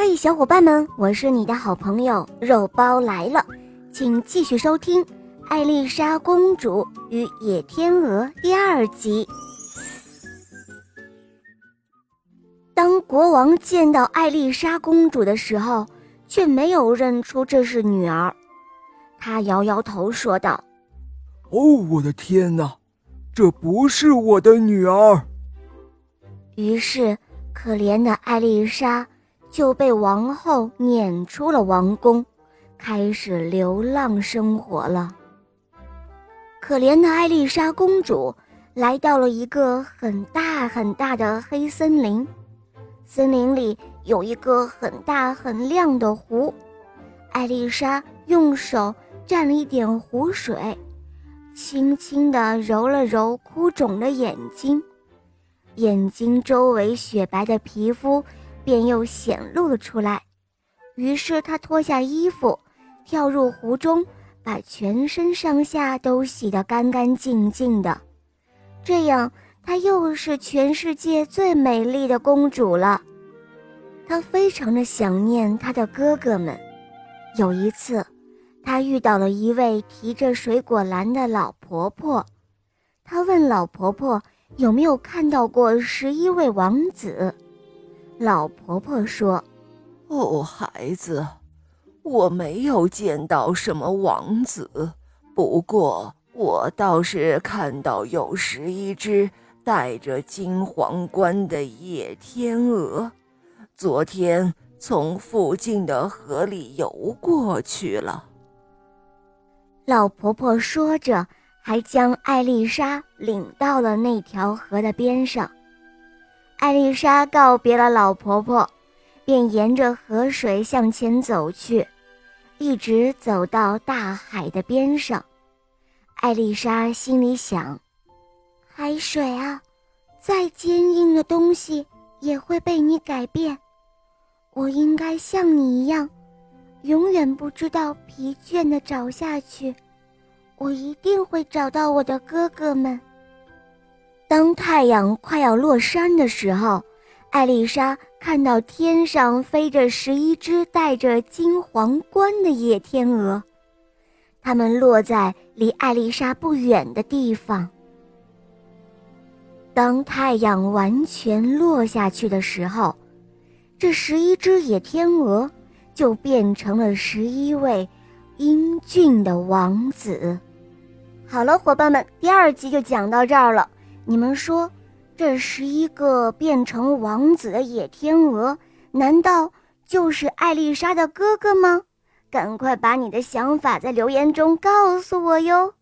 嘿，小伙伴们，我是你的好朋友肉包来了，请继续收听《艾丽莎公主与野天鹅》第二集。当国王见到艾丽莎公主的时候，却没有认出这是女儿，他摇摇头说道：“哦，我的天哪，这不是我的女儿。”于是，可怜的艾丽莎。就被王后撵出了王宫，开始流浪生活了。可怜的艾丽莎公主来到了一个很大很大的黑森林，森林里有一个很大很亮的湖。艾丽莎用手蘸了一点湖水，轻轻地揉了揉哭肿的眼睛，眼睛周围雪白的皮肤。便又显露了出来，于是他脱下衣服，跳入湖中，把全身上下都洗得干干净净的。这样，她又是全世界最美丽的公主了。她非常的想念她的哥哥们。有一次，她遇到了一位提着水果篮的老婆婆，她问老婆婆有没有看到过十一位王子。老婆婆说：“哦，孩子，我没有见到什么王子，不过我倒是看到有十一只戴着金皇冠的野天鹅，昨天从附近的河里游过去了。”老婆婆说着，还将艾丽莎领到了那条河的边上。艾丽莎告别了老婆婆，便沿着河水向前走去，一直走到大海的边上。艾丽莎心里想：“海水啊，再坚硬的东西也会被你改变。我应该像你一样，永远不知道疲倦地找下去。我一定会找到我的哥哥们。”当太阳快要落山的时候，艾丽莎看到天上飞着十一只戴着金皇冠的野天鹅，它们落在离艾丽莎不远的地方。当太阳完全落下去的时候，这十一只野天鹅就变成了十一位英俊的王子。好了，伙伴们，第二集就讲到这儿了。你们说，这十一个变成王子的野天鹅，难道就是艾丽莎的哥哥吗？赶快把你的想法在留言中告诉我哟。